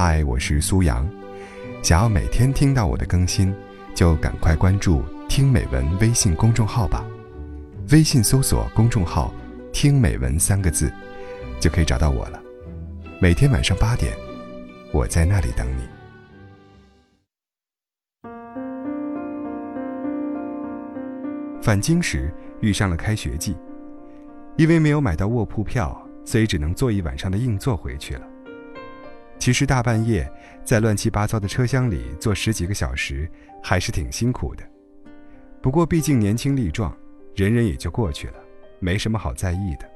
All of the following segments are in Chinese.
嗨，我是苏阳。想要每天听到我的更新，就赶快关注“听美文”微信公众号吧。微信搜索公众号“听美文”三个字，就可以找到我了。每天晚上八点，我在那里等你。返京时遇上了开学季，因为没有买到卧铺票，所以只能坐一晚上的硬座回去了。其实大半夜在乱七八糟的车厢里坐十几个小时，还是挺辛苦的。不过毕竟年轻力壮，忍忍也就过去了，没什么好在意的。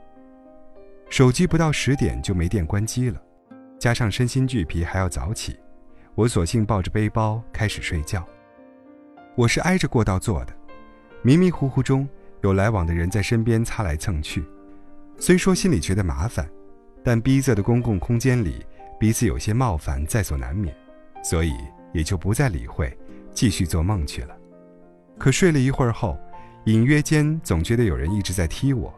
手机不到十点就没电关机了，加上身心俱疲还要早起，我索性抱着背包开始睡觉。我是挨着过道坐的，迷迷糊糊中有来往的人在身边擦来蹭去，虽说心里觉得麻烦，但逼仄的公共空间里。彼此有些冒犯在所难免，所以也就不再理会，继续做梦去了。可睡了一会儿后，隐约间总觉得有人一直在踢我，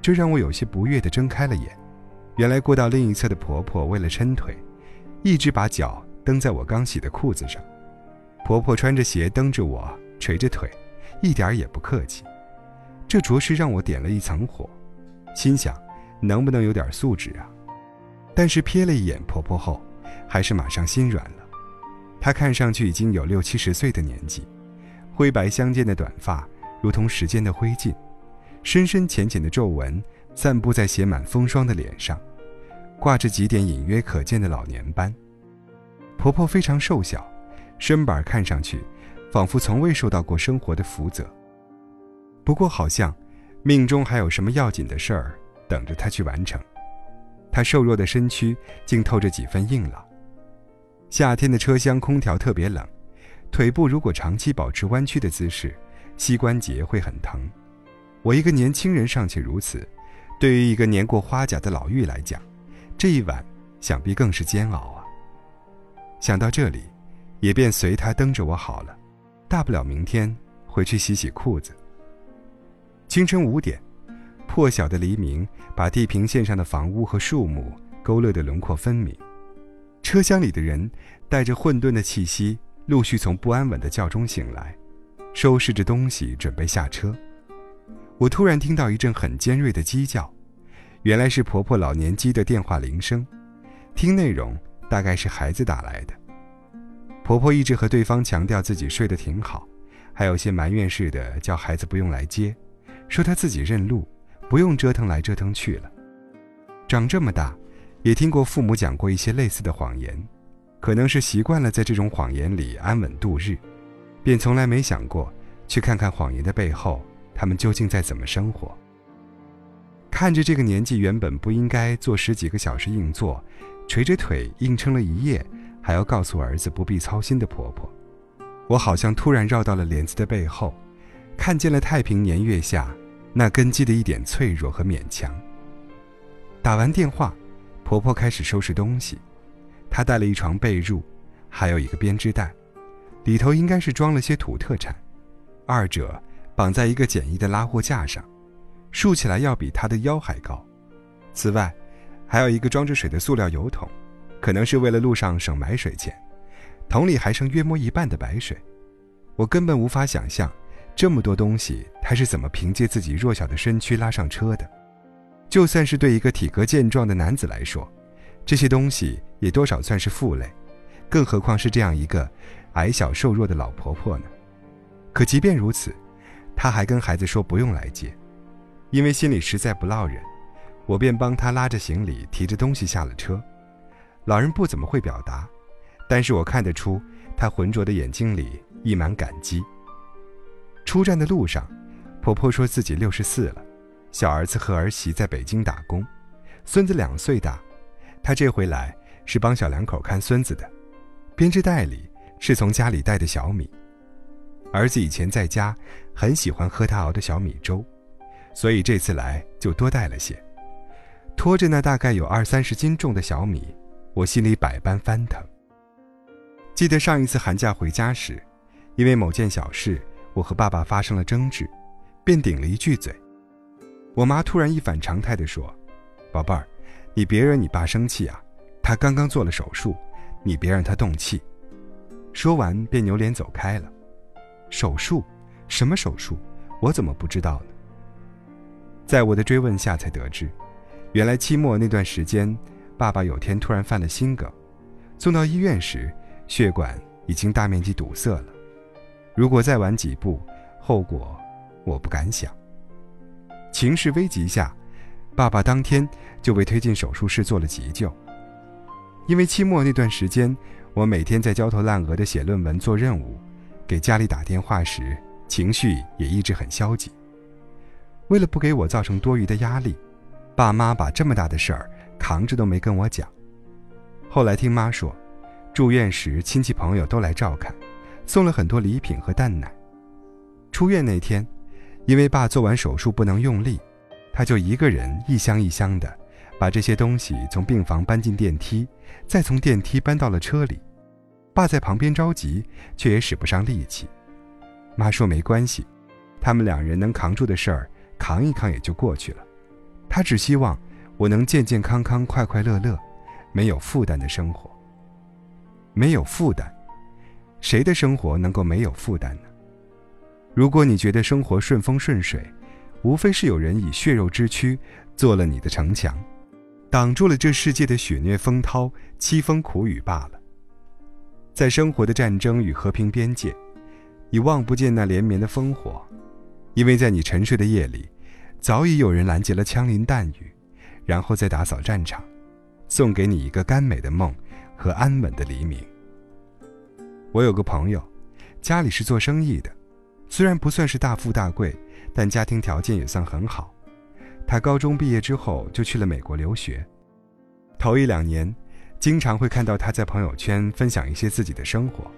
这让我有些不悦地睁开了眼。原来过道另一侧的婆婆为了抻腿，一直把脚蹬在我刚洗的裤子上。婆婆穿着鞋蹬着我，垂着腿，一点儿也不客气。这着实让我点了一层火，心想，能不能有点素质啊？但是瞥了一眼婆婆后，还是马上心软了。她看上去已经有六七十岁的年纪，灰白相间的短发如同时间的灰烬，深深浅浅的皱纹散布在写满风霜的脸上，挂着几点隐约可见的老年斑。婆婆非常瘦小，身板看上去仿佛从未受到过生活的福泽。不过好像命中还有什么要紧的事儿等着她去完成。他瘦弱的身躯竟透着几分硬朗。夏天的车厢空调特别冷，腿部如果长期保持弯曲的姿势，膝关节会很疼。我一个年轻人尚且如此，对于一个年过花甲的老妪来讲，这一晚想必更是煎熬啊。想到这里，也便随他蹬着我好了，大不了明天回去洗洗裤子。清晨五点。破晓的黎明把地平线上的房屋和树木勾勒得轮廓分明，车厢里的人带着混沌的气息，陆续从不安稳的觉中醒来，收拾着东西准备下车。我突然听到一阵很尖锐的鸡叫，原来是婆婆老年机的电话铃声，听内容大概是孩子打来的。婆婆一直和对方强调自己睡得挺好，还有些埋怨似的叫孩子不用来接，说她自己认路。不用折腾来折腾去了。长这么大，也听过父母讲过一些类似的谎言，可能是习惯了在这种谎言里安稳度日，便从来没想过去看看谎言的背后，他们究竟在怎么生活。看着这个年纪原本不应该坐十几个小时硬座，垂着腿硬撑了一夜，还要告诉儿子不必操心的婆婆，我好像突然绕到了帘子的背后，看见了太平年月下。那根基的一点脆弱和勉强。打完电话，婆婆开始收拾东西。她带了一床被褥，还有一个编织袋，里头应该是装了些土特产。二者绑在一个简易的拉货架上，竖起来要比她的腰还高。此外，还有一个装着水的塑料油桶，可能是为了路上省买水钱。桶里还剩约摸一半的白水。我根本无法想象。这么多东西，他是怎么凭借自己弱小的身躯拉上车的？就算是对一个体格健壮的男子来说，这些东西也多少算是负累，更何况是这样一个矮小瘦弱的老婆婆呢？可即便如此，他还跟孩子说不用来接，因为心里实在不落忍，我便帮他拉着行李，提着东西下了车。老人不怎么会表达，但是我看得出他浑浊的眼睛里溢满感激。出站的路上，婆婆说自己六十四了，小儿子和儿媳在北京打工，孙子两岁大，她这回来是帮小两口看孙子的，编织袋里是从家里带的小米，儿子以前在家很喜欢喝他熬的小米粥，所以这次来就多带了些。拖着那大概有二三十斤重的小米，我心里百般翻腾。记得上一次寒假回家时，因为某件小事。我和爸爸发生了争执，便顶了一句嘴。我妈突然一反常态地说：“宝贝儿，你别惹你爸生气啊，他刚刚做了手术，你别让他动气。”说完便扭脸走开了。手术？什么手术？我怎么不知道呢？在我的追问下，才得知，原来期末那段时间，爸爸有天突然犯了心梗，送到医院时，血管已经大面积堵塞了。如果再晚几步，后果我不敢想。情势危急下，爸爸当天就被推进手术室做了急救。因为期末那段时间，我每天在焦头烂额地写论文、做任务，给家里打电话时，情绪也一直很消极。为了不给我造成多余的压力，爸妈把这么大的事儿扛着都没跟我讲。后来听妈说，住院时亲戚朋友都来照看，送了很多礼品和蛋奶。出院那天，因为爸做完手术不能用力，他就一个人一箱一箱的把这些东西从病房搬进电梯，再从电梯搬到了车里。爸在旁边着急，却也使不上力气。妈说没关系，他们两人能扛住的事儿。扛一扛也就过去了，他只希望我能健健康康、快快乐乐，没有负担的生活。没有负担，谁的生活能够没有负担呢？如果你觉得生活顺风顺水，无非是有人以血肉之躯做了你的城墙，挡住了这世界的血虐风涛、凄风苦雨罢了。在生活的战争与和平边界，你望不见那连绵的烽火。因为在你沉睡的夜里，早已有人拦截了枪林弹雨，然后再打扫战场，送给你一个甘美的梦和安稳的黎明。我有个朋友，家里是做生意的，虽然不算是大富大贵，但家庭条件也算很好。他高中毕业之后就去了美国留学，头一两年，经常会看到他在朋友圈分享一些自己的生活。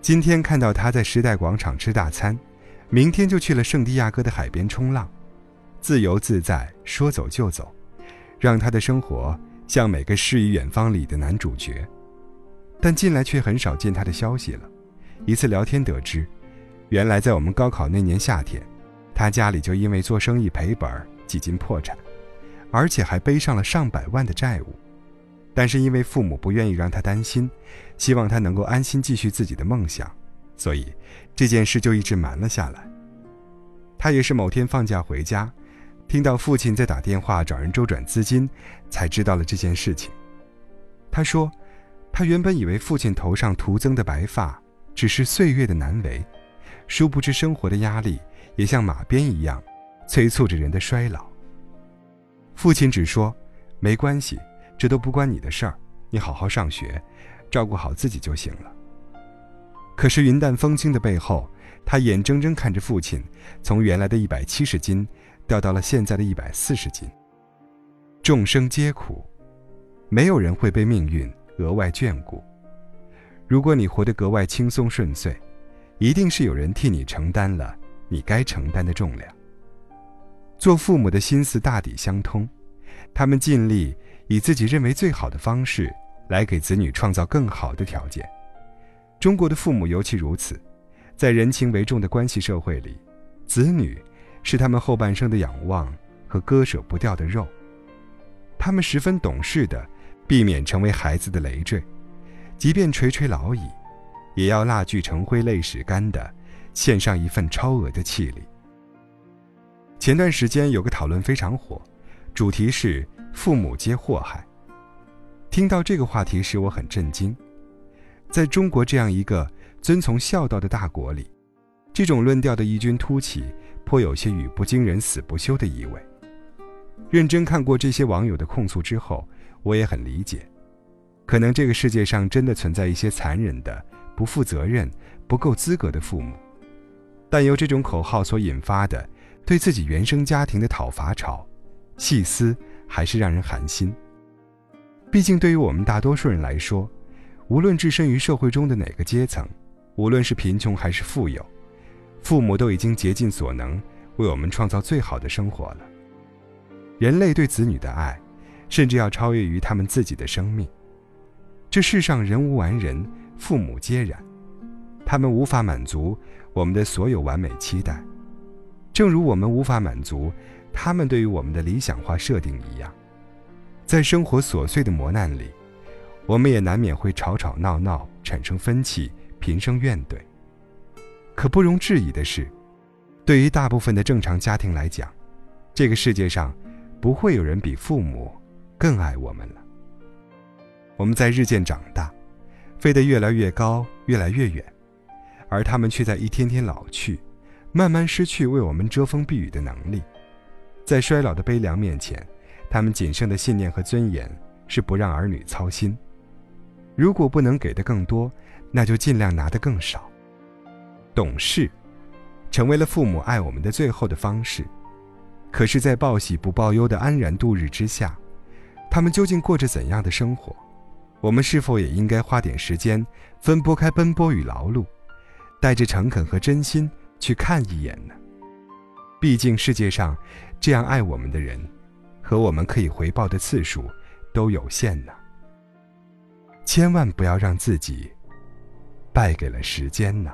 今天看到他在时代广场吃大餐。明天就去了圣地亚哥的海边冲浪，自由自在，说走就走，让他的生活像每个诗与远方里的男主角。但近来却很少见他的消息了。一次聊天得知，原来在我们高考那年夏天，他家里就因为做生意赔本几近破产，而且还背上了上百万的债务。但是因为父母不愿意让他担心，希望他能够安心继续自己的梦想。所以，这件事就一直瞒了下来。他也是某天放假回家，听到父亲在打电话找人周转资金，才知道了这件事情。他说，他原本以为父亲头上徒增的白发只是岁月的难为，殊不知生活的压力也像马鞭一样，催促着人的衰老。父亲只说：“没关系，这都不关你的事儿，你好好上学，照顾好自己就行了。”可是云淡风轻的背后，他眼睁睁看着父亲从原来的一百七十斤掉到了现在的一百四十斤。众生皆苦，没有人会被命运额外眷顾。如果你活得格外轻松顺遂，一定是有人替你承担了你该承担的重量。做父母的心思大抵相通，他们尽力以自己认为最好的方式来给子女创造更好的条件。中国的父母尤其如此，在人情为重的关系社会里，子女是他们后半生的仰望和割舍不掉的肉。他们十分懂事的，避免成为孩子的累赘，即便垂垂老矣，也要蜡炬成灰泪始干的献上一份超额的气力。前段时间有个讨论非常火，主题是“父母皆祸害”。听到这个话题时，我很震惊。在中国这样一个遵从孝道的大国里，这种论调的异军突起，颇有些语不惊人死不休的意味。认真看过这些网友的控诉之后，我也很理解，可能这个世界上真的存在一些残忍的、不负责任、不够资格的父母，但由这种口号所引发的对自己原生家庭的讨伐潮，细思还是让人寒心。毕竟，对于我们大多数人来说，无论置身于社会中的哪个阶层，无论是贫穷还是富有，父母都已经竭尽所能为我们创造最好的生活了。人类对子女的爱，甚至要超越于他们自己的生命。这世上人无完人，父母皆然，他们无法满足我们的所有完美期待，正如我们无法满足他们对于我们的理想化设定一样。在生活琐碎的磨难里。我们也难免会吵吵闹闹，产生分歧，频生怨怼。可不容置疑的是，对于大部分的正常家庭来讲，这个世界上不会有人比父母更爱我们了。我们在日渐长大，飞得越来越高，越来越远，而他们却在一天天老去，慢慢失去为我们遮风避雨的能力。在衰老的悲凉面前，他们仅剩的信念和尊严是不让儿女操心。如果不能给的更多，那就尽量拿得更少。懂事，成为了父母爱我们的最后的方式。可是，在报喜不报忧的安然度日之下，他们究竟过着怎样的生活？我们是否也应该花点时间，分拨开奔波与劳碌，带着诚恳和真心去看一眼呢？毕竟世界上，这样爱我们的人，和我们可以回报的次数，都有限呢。千万不要让自己败给了时间呢。